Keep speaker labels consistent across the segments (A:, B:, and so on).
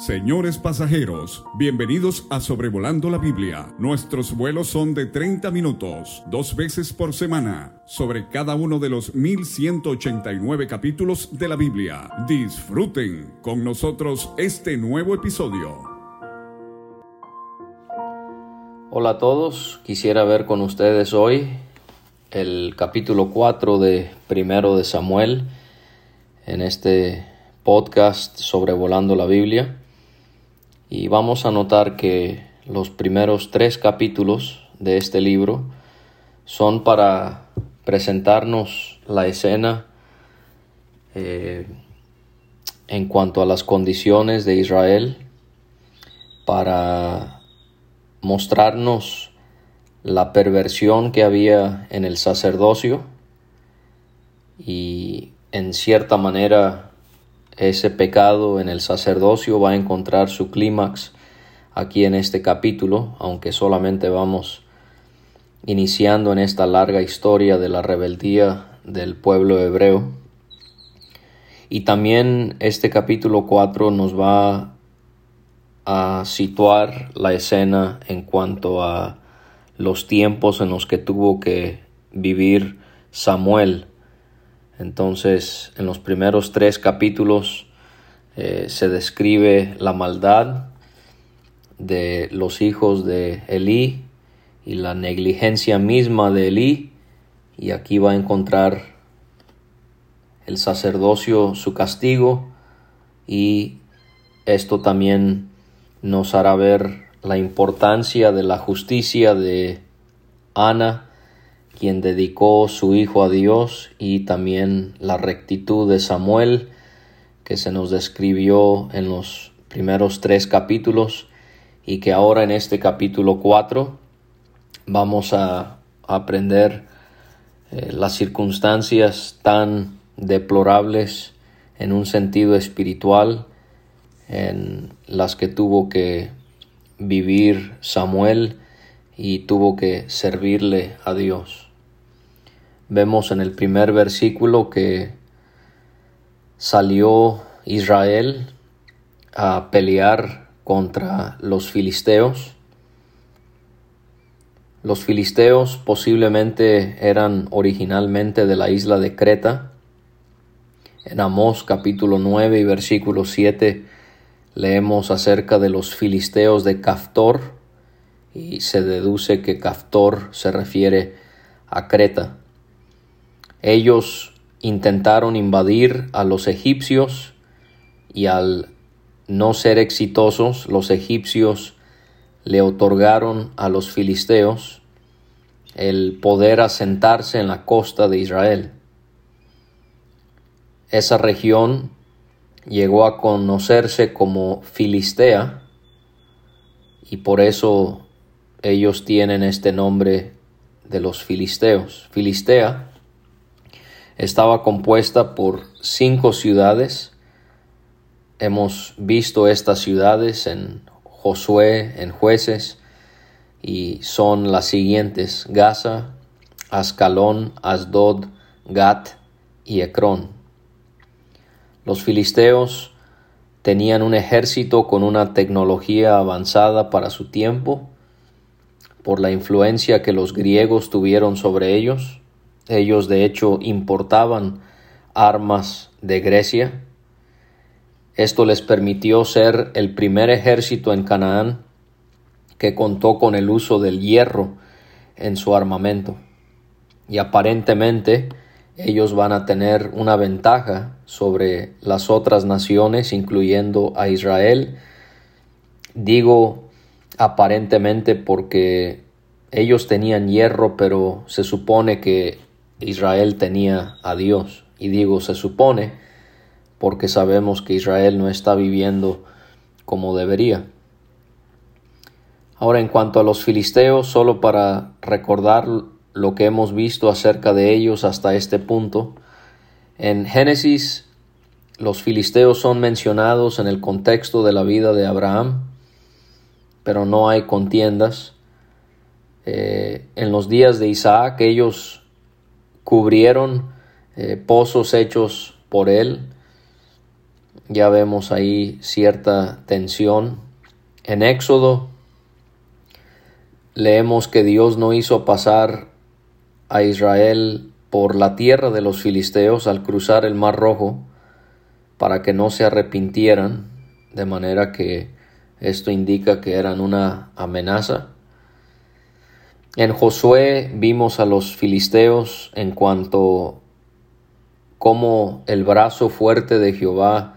A: Señores pasajeros, bienvenidos a Sobrevolando la Biblia. Nuestros vuelos son de 30 minutos, dos veces por semana, sobre cada uno de los 1189 capítulos de la Biblia. Disfruten con nosotros este nuevo episodio.
B: Hola a todos, quisiera ver con ustedes hoy el capítulo 4 de Primero de Samuel en este podcast sobrevolando la Biblia y vamos a notar que los primeros tres capítulos de este libro son para presentarnos la escena eh, en cuanto a las condiciones de Israel, para mostrarnos la perversión que había en el sacerdocio y en cierta manera ese pecado en el sacerdocio va a encontrar su clímax aquí en este capítulo, aunque solamente vamos iniciando en esta larga historia de la rebeldía del pueblo hebreo. Y también este capítulo 4 nos va a situar la escena en cuanto a los tiempos en los que tuvo que vivir Samuel entonces, en los primeros tres capítulos eh, se describe la maldad de los hijos de Elí y la negligencia misma de Elí. Y aquí va a encontrar el sacerdocio su castigo y esto también nos hará ver la importancia de la justicia de Ana quien dedicó su hijo a Dios y también la rectitud de Samuel que se nos describió en los primeros tres capítulos y que ahora en este capítulo 4 vamos a aprender eh, las circunstancias tan deplorables en un sentido espiritual en las que tuvo que vivir Samuel y tuvo que servirle a Dios vemos en el primer versículo que salió Israel a pelear contra los filisteos. Los filisteos posiblemente eran originalmente de la isla de Creta. En Amós capítulo 9 y versículo 7 leemos acerca de los filisteos de Caftor y se deduce que Caftor se refiere a Creta. Ellos intentaron invadir a los egipcios y al no ser exitosos, los egipcios le otorgaron a los filisteos el poder asentarse en la costa de Israel. Esa región llegó a conocerse como Filistea y por eso ellos tienen este nombre de los filisteos. Filistea estaba compuesta por cinco ciudades. Hemos visto estas ciudades en Josué, en jueces, y son las siguientes, Gaza, Ascalón, Asdod, Gat y Ecrón. Los filisteos tenían un ejército con una tecnología avanzada para su tiempo, por la influencia que los griegos tuvieron sobre ellos, ellos de hecho importaban armas de Grecia. Esto les permitió ser el primer ejército en Canaán que contó con el uso del hierro en su armamento. Y aparentemente ellos van a tener una ventaja sobre las otras naciones, incluyendo a Israel. Digo aparentemente porque ellos tenían hierro, pero se supone que Israel tenía a Dios. Y digo se supone porque sabemos que Israel no está viviendo como debería. Ahora en cuanto a los filisteos, solo para recordar lo que hemos visto acerca de ellos hasta este punto, en Génesis los filisteos son mencionados en el contexto de la vida de Abraham, pero no hay contiendas. Eh, en los días de Isaac ellos cubrieron eh, pozos hechos por él. ya vemos ahí cierta tensión. En Éxodo leemos que Dios no hizo pasar a Israel por la tierra de los filisteos al cruzar el Mar Rojo para que no se arrepintieran, de manera que esto indica que eran una amenaza. En Josué vimos a los filisteos en cuanto como el brazo fuerte de Jehová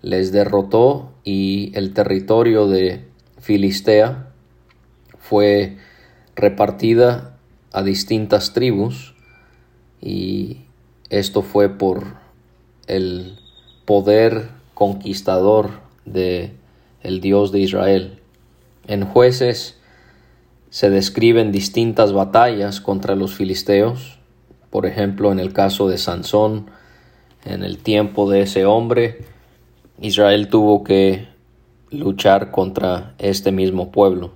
B: les derrotó y el territorio de Filistea fue repartida a distintas tribus y esto fue por el poder conquistador de el Dios de Israel. En jueces se describen distintas batallas contra los filisteos, por ejemplo en el caso de Sansón, en el tiempo de ese hombre, Israel tuvo que luchar contra este mismo pueblo.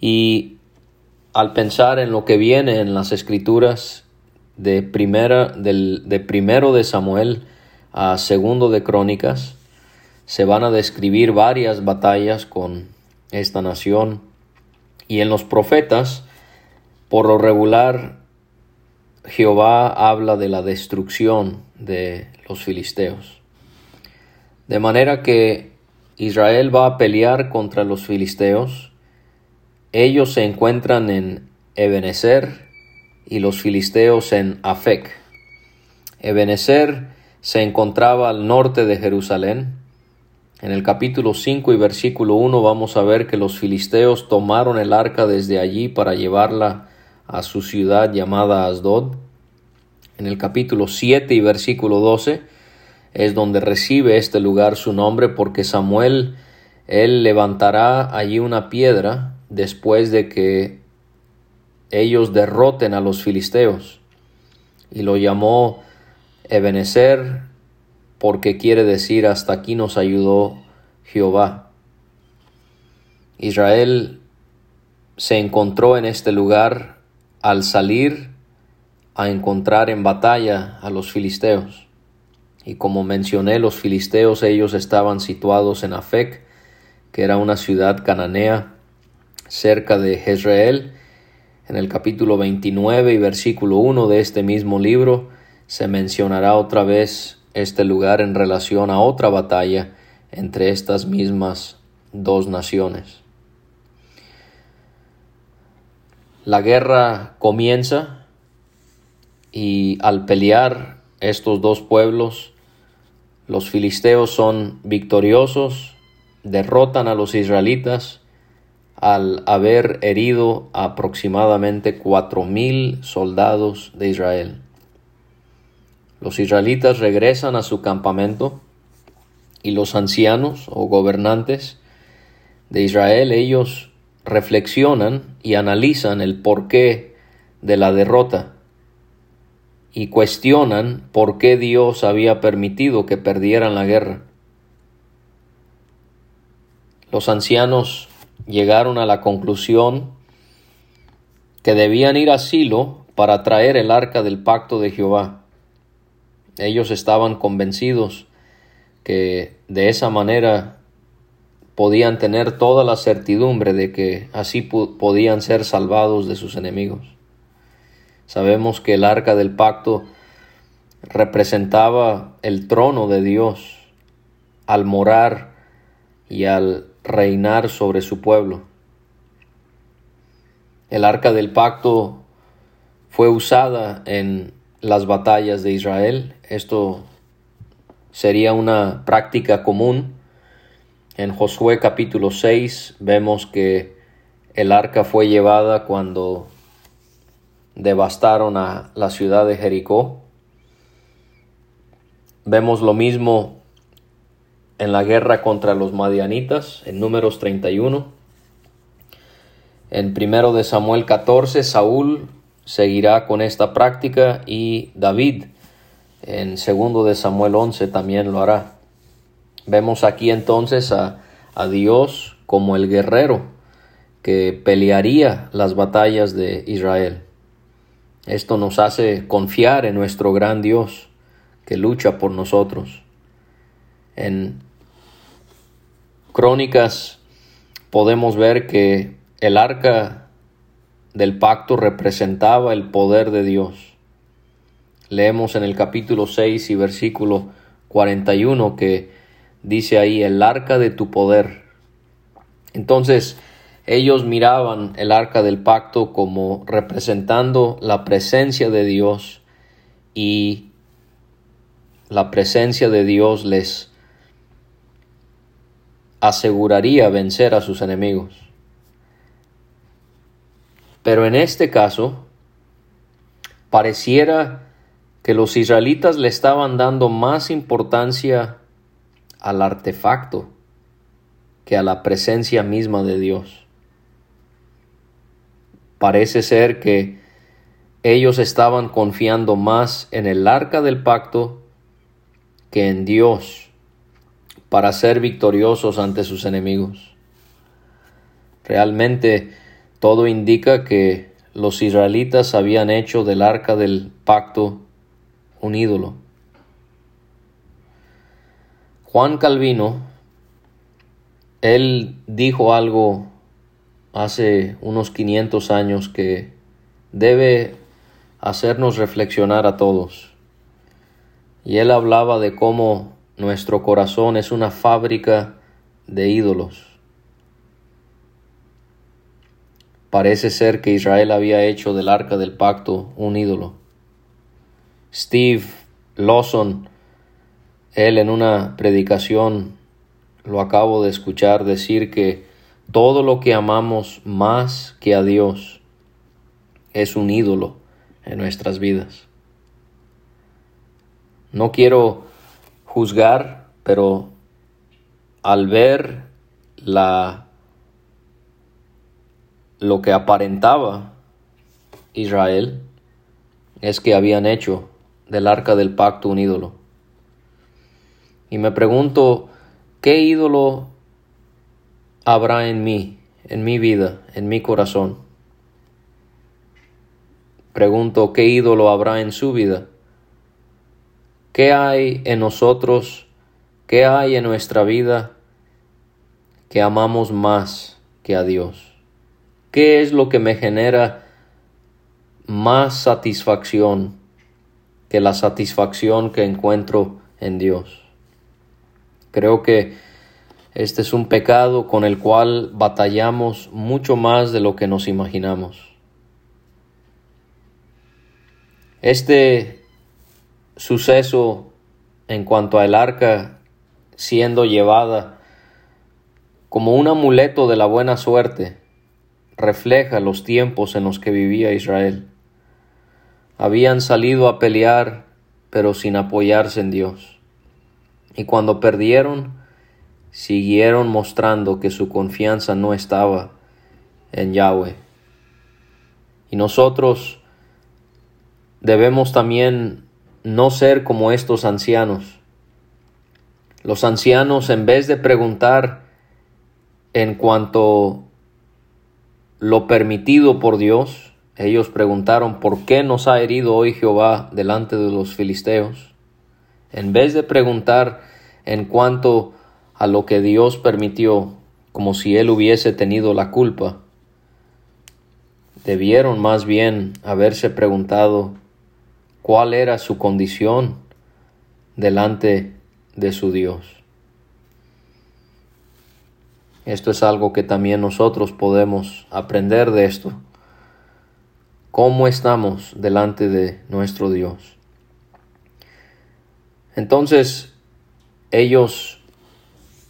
B: Y al pensar en lo que viene en las escrituras de primera del, de primero de Samuel a segundo de Crónicas, se van a describir varias batallas con esta nación y en los profetas por lo regular Jehová habla de la destrucción de los filisteos. De manera que Israel va a pelear contra los filisteos. Ellos se encuentran en Ebenezer y los filisteos en Afec. Ebenezer se encontraba al norte de Jerusalén. En el capítulo 5 y versículo 1 vamos a ver que los filisteos tomaron el arca desde allí para llevarla a su ciudad llamada Asdod. En el capítulo 7 y versículo 12 es donde recibe este lugar su nombre porque Samuel él levantará allí una piedra después de que ellos derroten a los filisteos y lo llamó Ebenezer porque quiere decir hasta aquí nos ayudó Jehová. Israel se encontró en este lugar al salir a encontrar en batalla a los filisteos. Y como mencioné, los filisteos ellos estaban situados en Afec, que era una ciudad cananea cerca de Jezreel. En el capítulo 29 y versículo 1 de este mismo libro se mencionará otra vez este lugar en relación a otra batalla entre estas mismas dos naciones. La guerra comienza y al pelear estos dos pueblos, los filisteos son victoriosos, derrotan a los israelitas al haber herido aproximadamente cuatro mil soldados de Israel. Los israelitas regresan a su campamento y los ancianos o gobernantes de Israel, ellos reflexionan y analizan el porqué de la derrota y cuestionan por qué Dios había permitido que perdieran la guerra. Los ancianos llegaron a la conclusión que debían ir a Silo para traer el arca del pacto de Jehová. Ellos estaban convencidos que de esa manera podían tener toda la certidumbre de que así podían ser salvados de sus enemigos. Sabemos que el arca del pacto representaba el trono de Dios al morar y al reinar sobre su pueblo. El arca del pacto fue usada en las batallas de Israel. Esto sería una práctica común. En Josué capítulo 6 vemos que el arca fue llevada cuando devastaron a la ciudad de Jericó. Vemos lo mismo en la guerra contra los madianitas en números 31. En primero de Samuel 14, Saúl seguirá con esta práctica y David en segundo de Samuel 11 también lo hará. Vemos aquí entonces a, a Dios como el guerrero que pelearía las batallas de Israel. Esto nos hace confiar en nuestro gran Dios que lucha por nosotros. En Crónicas podemos ver que el arca del pacto representaba el poder de Dios. Leemos en el capítulo 6 y versículo 41 que dice ahí el arca de tu poder. Entonces ellos miraban el arca del pacto como representando la presencia de Dios y la presencia de Dios les aseguraría vencer a sus enemigos. Pero en este caso, pareciera que los israelitas le estaban dando más importancia al artefacto que a la presencia misma de Dios. Parece ser que ellos estaban confiando más en el arca del pacto que en Dios para ser victoriosos ante sus enemigos. Realmente todo indica que los israelitas habían hecho del arca del pacto un ídolo. Juan Calvino, él dijo algo hace unos 500 años que debe hacernos reflexionar a todos. Y él hablaba de cómo nuestro corazón es una fábrica de ídolos. Parece ser que Israel había hecho del arca del pacto un ídolo. Steve Lawson, él en una predicación, lo acabo de escuchar decir que todo lo que amamos más que a Dios es un ídolo en nuestras vidas. No quiero juzgar, pero al ver la lo que aparentaba Israel es que habían hecho del arca del pacto un ídolo. Y me pregunto, ¿qué ídolo habrá en mí, en mi vida, en mi corazón? Pregunto, ¿qué ídolo habrá en su vida? ¿Qué hay en nosotros? ¿Qué hay en nuestra vida que amamos más que a Dios? ¿Qué es lo que me genera más satisfacción que la satisfacción que encuentro en Dios? Creo que este es un pecado con el cual batallamos mucho más de lo que nos imaginamos. Este suceso en cuanto al arca siendo llevada como un amuleto de la buena suerte refleja los tiempos en los que vivía Israel. Habían salido a pelear, pero sin apoyarse en Dios. Y cuando perdieron, siguieron mostrando que su confianza no estaba en Yahweh. Y nosotros debemos también no ser como estos ancianos. Los ancianos, en vez de preguntar en cuanto lo permitido por Dios. Ellos preguntaron, ¿por qué nos ha herido hoy Jehová delante de los filisteos? En vez de preguntar en cuanto a lo que Dios permitió, como si él hubiese tenido la culpa, debieron más bien haberse preguntado cuál era su condición delante de su Dios. Esto es algo que también nosotros podemos aprender de esto. ¿Cómo estamos delante de nuestro Dios? Entonces ellos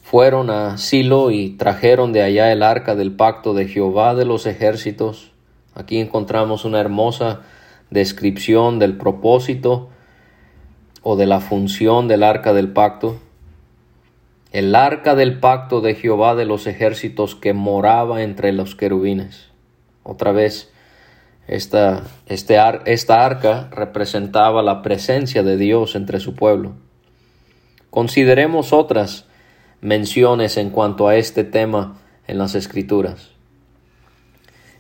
B: fueron a Silo y trajeron de allá el arca del pacto de Jehová de los ejércitos. Aquí encontramos una hermosa descripción del propósito o de la función del arca del pacto el arca del pacto de Jehová de los ejércitos que moraba entre los querubines. Otra vez, esta, este esta arca representaba la presencia de Dios entre su pueblo. Consideremos otras menciones en cuanto a este tema en las Escrituras.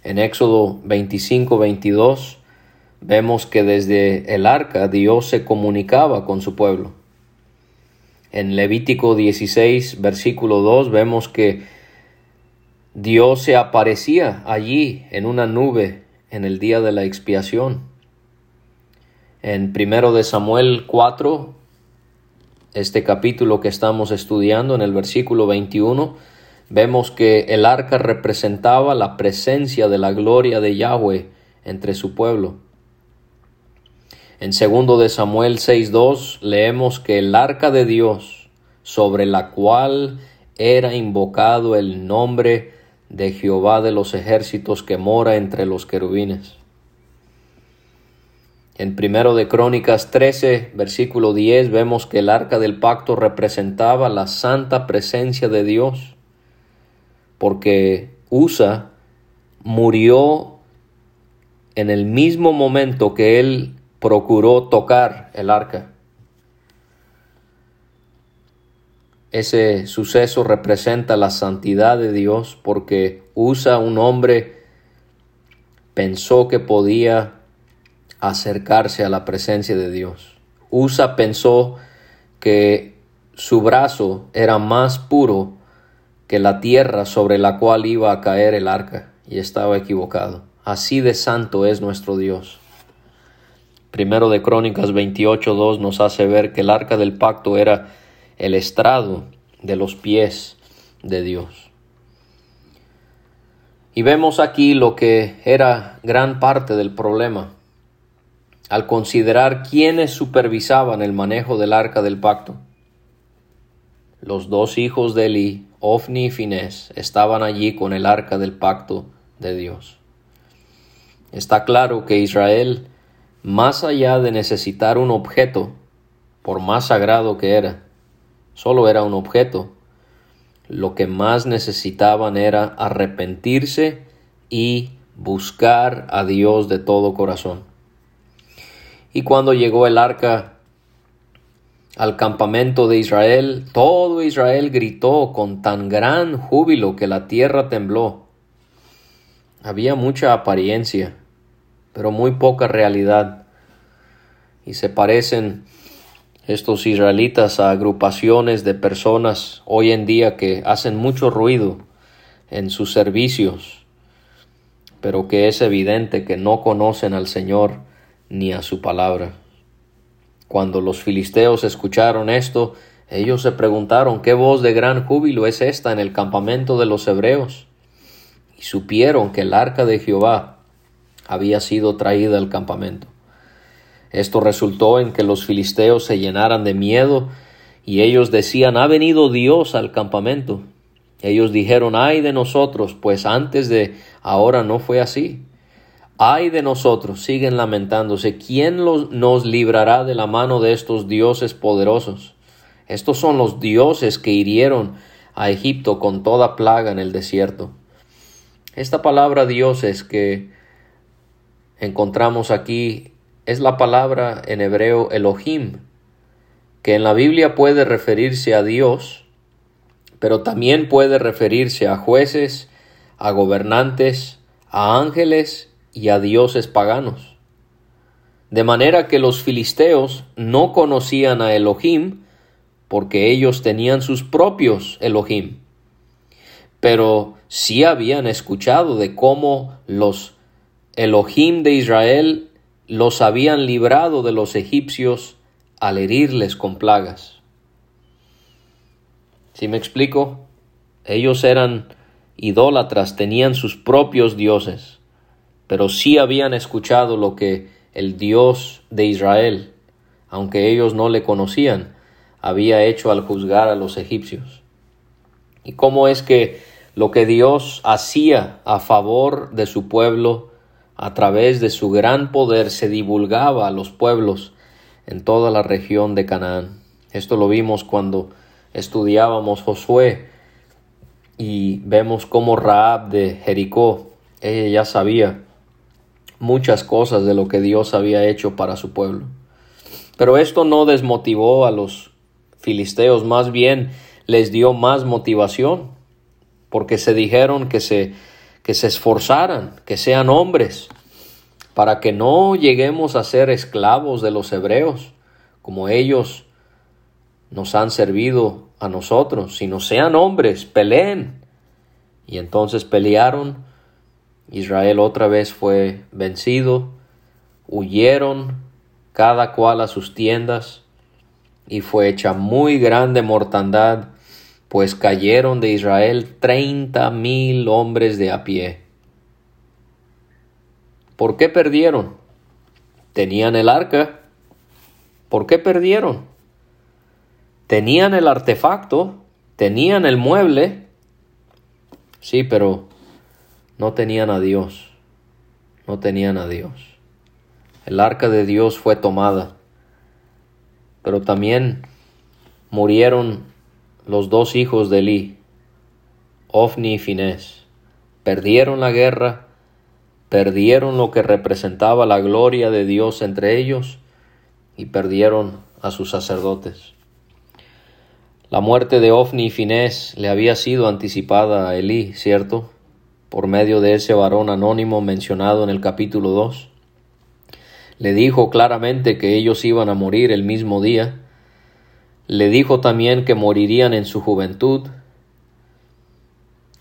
B: En Éxodo 25-22 vemos que desde el arca Dios se comunicaba con su pueblo. En Levítico 16, versículo 2, vemos que Dios se aparecía allí en una nube en el día de la expiación. En primero de Samuel 4, este capítulo que estamos estudiando en el versículo 21, vemos que el arca representaba la presencia de la gloria de Yahweh entre su pueblo. En segundo de Samuel 6.2 leemos que el arca de Dios, sobre la cual era invocado el nombre de Jehová de los ejércitos que mora entre los querubines. En primero de Crónicas 13, versículo 10, vemos que el arca del pacto representaba la santa presencia de Dios, porque Usa murió en el mismo momento que él procuró tocar el arca. Ese suceso representa la santidad de Dios porque Usa un hombre pensó que podía acercarse a la presencia de Dios. Usa pensó que su brazo era más puro que la tierra sobre la cual iba a caer el arca, y estaba equivocado. Así de santo es nuestro Dios. Primero de Crónicas 28.2 nos hace ver que el arca del pacto era el estrado de los pies de Dios. Y vemos aquí lo que era gran parte del problema al considerar quiénes supervisaban el manejo del arca del pacto. Los dos hijos de Eli, Ofni y Finés, estaban allí con el arca del pacto de Dios. Está claro que Israel, más allá de necesitar un objeto, por más sagrado que era, solo era un objeto, lo que más necesitaban era arrepentirse y buscar a Dios de todo corazón. Y cuando llegó el arca al campamento de Israel, todo Israel gritó con tan gran júbilo que la tierra tembló. Había mucha apariencia, pero muy poca realidad. Y se parecen estos israelitas a agrupaciones de personas hoy en día que hacen mucho ruido en sus servicios, pero que es evidente que no conocen al Señor ni a su palabra. Cuando los filisteos escucharon esto, ellos se preguntaron qué voz de gran júbilo es esta en el campamento de los hebreos, y supieron que el arca de Jehová había sido traída al campamento. Esto resultó en que los filisteos se llenaran de miedo y ellos decían, ha venido Dios al campamento. Ellos dijeron, ay de nosotros, pues antes de ahora no fue así. Ay de nosotros, siguen lamentándose, ¿quién nos librará de la mano de estos dioses poderosos? Estos son los dioses que hirieron a Egipto con toda plaga en el desierto. Esta palabra dioses que encontramos aquí es la palabra en hebreo Elohim, que en la Biblia puede referirse a Dios, pero también puede referirse a jueces, a gobernantes, a ángeles y a dioses paganos. De manera que los filisteos no conocían a Elohim porque ellos tenían sus propios Elohim. Pero sí habían escuchado de cómo los Elohim de Israel los habían librado de los egipcios al herirles con plagas. Si me explico, ellos eran idólatras, tenían sus propios dioses pero sí habían escuchado lo que el Dios de Israel, aunque ellos no le conocían, había hecho al juzgar a los egipcios. Y cómo es que lo que Dios hacía a favor de su pueblo a través de su gran poder se divulgaba a los pueblos en toda la región de Canaán. Esto lo vimos cuando estudiábamos Josué y vemos cómo Raab de Jericó, ella ya sabía muchas cosas de lo que Dios había hecho para su pueblo. Pero esto no desmotivó a los filisteos, más bien les dio más motivación, porque se dijeron que se, que se esforzaran, que sean hombres, para que no lleguemos a ser esclavos de los hebreos, como ellos nos han servido a nosotros, sino sean hombres, peleen. Y entonces pelearon, Israel otra vez fue vencido, huyeron cada cual a sus tiendas, y fue hecha muy grande mortandad, pues cayeron de Israel treinta mil hombres de a pie. ¿Por qué perdieron? Tenían el arca. ¿Por qué perdieron? Tenían el artefacto, tenían el mueble, sí, pero no tenían a Dios, no tenían a Dios. El arca de Dios fue tomada, pero también murieron los dos hijos de Eli, Ofni y Finés. Perdieron la guerra, perdieron lo que representaba la gloria de Dios entre ellos y perdieron a sus sacerdotes. La muerte de Ofni y Finés le había sido anticipada a Elí, ¿cierto? Por medio de ese varón anónimo mencionado en el capítulo 2. Le dijo claramente que ellos iban a morir el mismo día. Le dijo también que morirían en su juventud,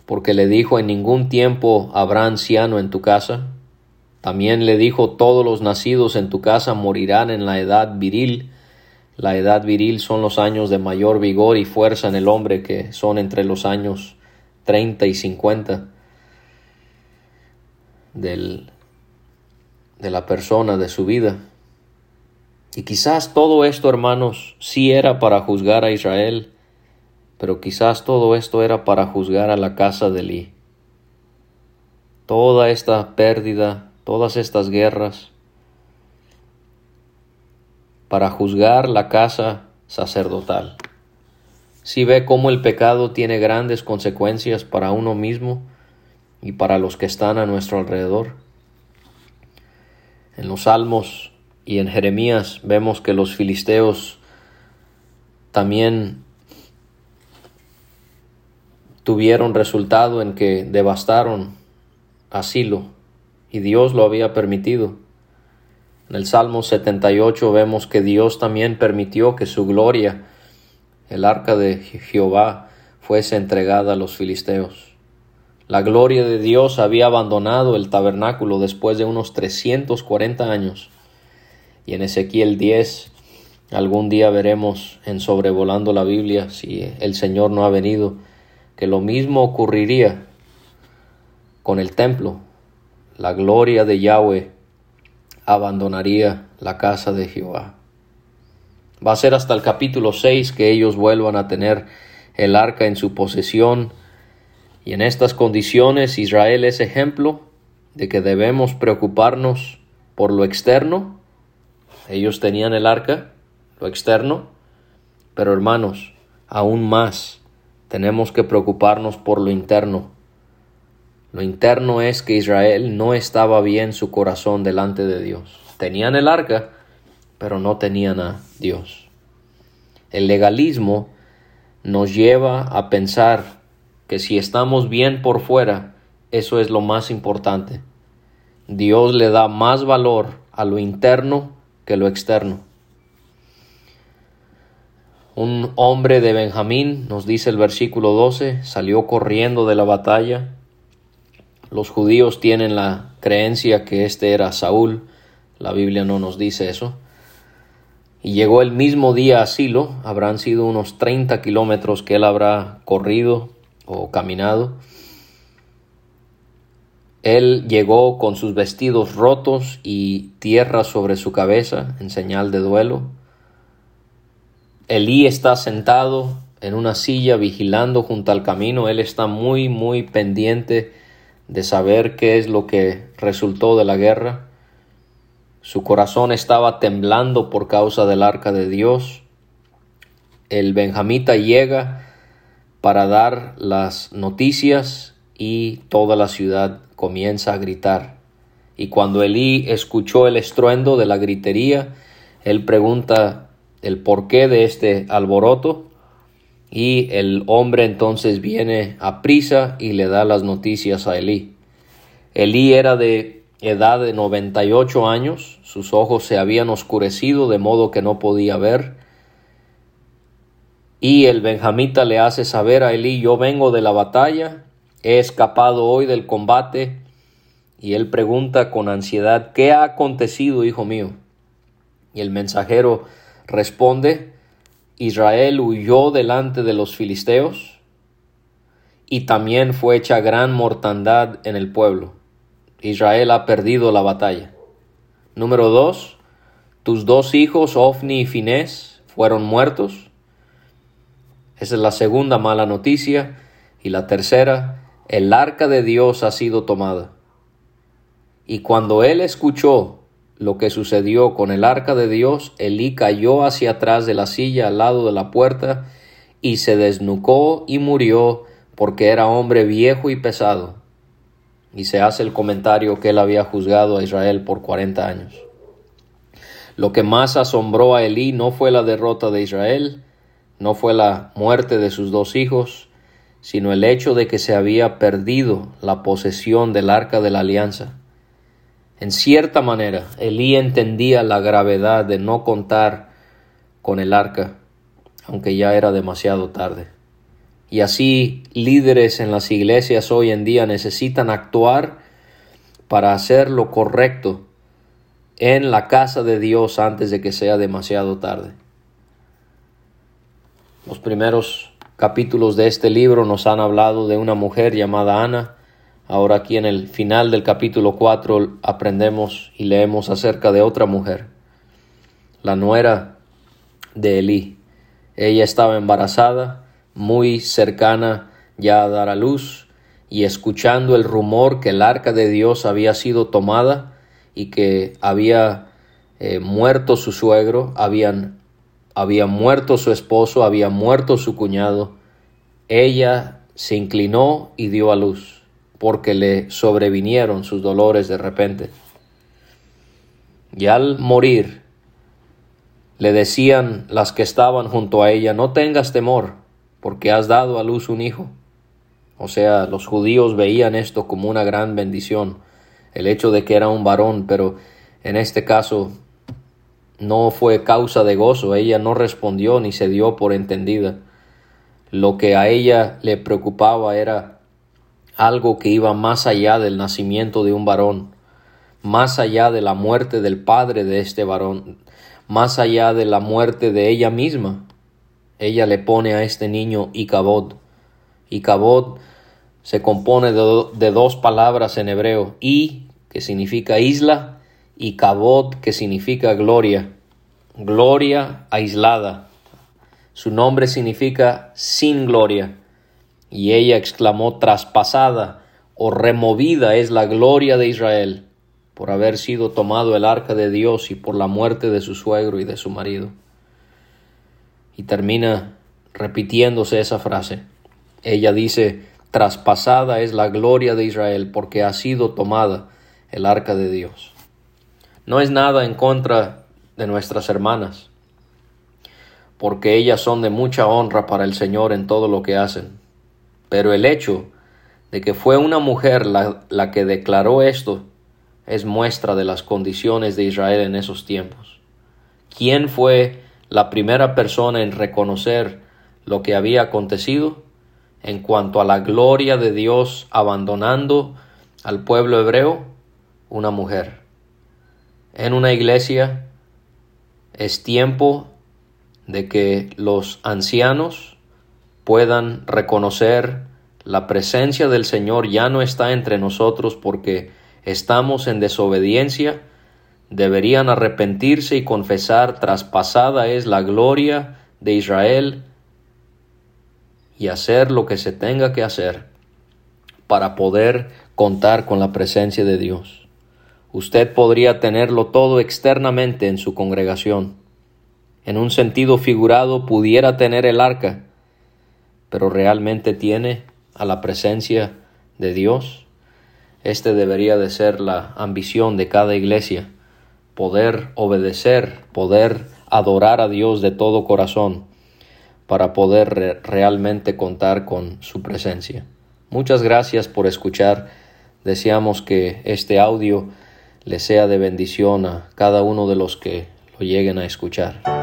B: porque le dijo en ningún tiempo habrá anciano en tu casa. También le dijo todos los nacidos en tu casa morirán en la edad viril la edad viril son los años de mayor vigor y fuerza en el hombre que son entre los años 30 y 50 del, de la persona, de su vida. Y quizás todo esto, hermanos, sí era para juzgar a Israel, pero quizás todo esto era para juzgar a la casa de Eli. Toda esta pérdida, todas estas guerras, para juzgar la casa sacerdotal. Si ve cómo el pecado tiene grandes consecuencias para uno mismo y para los que están a nuestro alrededor. En los Salmos y en Jeremías vemos que los filisteos también tuvieron resultado en que devastaron asilo y Dios lo había permitido. En el Salmo 78 vemos que Dios también permitió que su gloria, el arca de Jehová, fuese entregada a los filisteos. La gloria de Dios había abandonado el tabernáculo después de unos 340 años. Y en Ezequiel 10 algún día veremos en sobrevolando la Biblia, si el Señor no ha venido, que lo mismo ocurriría con el templo. La gloria de Yahweh abandonaría la casa de Jehová. Va a ser hasta el capítulo 6 que ellos vuelvan a tener el arca en su posesión y en estas condiciones Israel es ejemplo de que debemos preocuparnos por lo externo. Ellos tenían el arca, lo externo, pero hermanos, aún más tenemos que preocuparnos por lo interno, lo interno es que Israel no estaba bien su corazón delante de Dios. Tenían el arca, pero no tenían a Dios. El legalismo nos lleva a pensar que si estamos bien por fuera, eso es lo más importante. Dios le da más valor a lo interno que lo externo. Un hombre de Benjamín, nos dice el versículo 12, salió corriendo de la batalla los judíos tienen la creencia que este era Saúl, la Biblia no nos dice eso. Y llegó el mismo día a Silo, habrán sido unos 30 kilómetros que él habrá corrido o caminado. Él llegó con sus vestidos rotos y tierra sobre su cabeza en señal de duelo. Elí está sentado en una silla vigilando junto al camino. Él está muy, muy pendiente de saber qué es lo que resultó de la guerra. Su corazón estaba temblando por causa del arca de Dios. El benjamita llega para dar las noticias y toda la ciudad comienza a gritar. Y cuando Elí escuchó el estruendo de la gritería, él pregunta el porqué de este alboroto y el hombre entonces viene a prisa y le da las noticias a Elí. Elí era de edad de 98 años, sus ojos se habían oscurecido de modo que no podía ver. Y el benjamita le hace saber a Elí, yo vengo de la batalla, he escapado hoy del combate. Y él pregunta con ansiedad, ¿qué ha acontecido, hijo mío? Y el mensajero responde, Israel huyó delante de los filisteos y también fue hecha gran mortandad en el pueblo. Israel ha perdido la batalla. Número dos, tus dos hijos, Ofni y Finés, fueron muertos. Esa es la segunda mala noticia. Y la tercera, el arca de Dios ha sido tomada. Y cuando él escuchó lo que sucedió con el arca de Dios, Elí cayó hacia atrás de la silla al lado de la puerta y se desnucó y murió porque era hombre viejo y pesado. Y se hace el comentario que él había juzgado a Israel por cuarenta años. Lo que más asombró a Elí no fue la derrota de Israel, no fue la muerte de sus dos hijos, sino el hecho de que se había perdido la posesión del arca de la alianza. En cierta manera, Elí entendía la gravedad de no contar con el arca, aunque ya era demasiado tarde. Y así líderes en las iglesias hoy en día necesitan actuar para hacer lo correcto en la casa de Dios antes de que sea demasiado tarde. Los primeros capítulos de este libro nos han hablado de una mujer llamada Ana, Ahora aquí en el final del capítulo 4 aprendemos y leemos acerca de otra mujer, la nuera de Elí. Ella estaba embarazada, muy cercana ya a dar a luz, y escuchando el rumor que el arca de Dios había sido tomada y que había eh, muerto su suegro, habían, había muerto su esposo, había muerto su cuñado, ella se inclinó y dio a luz porque le sobrevinieron sus dolores de repente. Y al morir, le decían las que estaban junto a ella, no tengas temor, porque has dado a luz un hijo. O sea, los judíos veían esto como una gran bendición, el hecho de que era un varón, pero en este caso no fue causa de gozo, ella no respondió ni se dio por entendida. Lo que a ella le preocupaba era algo que iba más allá del nacimiento de un varón, más allá de la muerte del padre de este varón, más allá de la muerte de ella misma. Ella le pone a este niño Icabod. Icabod se compone de, dos palabras en hebreo, I, que significa isla, y Cabod, que significa gloria. Gloria aislada. Su nombre significa sin gloria. Y ella exclamó, traspasada o removida es la gloria de Israel por haber sido tomado el arca de Dios y por la muerte de su suegro y de su marido. Y termina repitiéndose esa frase. Ella dice, traspasada es la gloria de Israel porque ha sido tomada el arca de Dios. No es nada en contra de nuestras hermanas, porque ellas son de mucha honra para el Señor en todo lo que hacen. Pero el hecho de que fue una mujer la, que declaró esto es muestra de las condiciones de Israel en esos tiempos. ¿Quién fue la primera persona en reconocer lo que había acontecido en cuanto a la gloria de Dios abandonando al pueblo hebreo? Una mujer. En una iglesia es tiempo de que los ancianos puedan reconocer la presencia del Señor ya no está entre nosotros porque estamos en desobediencia, deberían arrepentirse y confesar traspasada es la gloria de Israel y hacer lo que se tenga que hacer para poder contar con la presencia de Dios. Usted podría tenerlo todo externamente en su congregación. En un sentido figurado pudiera tener el arca, pero realmente tiene a la presencia de Dios. Este debería de ser la ambición de cada iglesia, poder obedecer, poder adorar a Dios de todo corazón para poder realmente contar con su presencia. Muchas gracias por escuchar. Deseamos que este audio le sea de bendición a cada uno de los que lo lleguen a escuchar.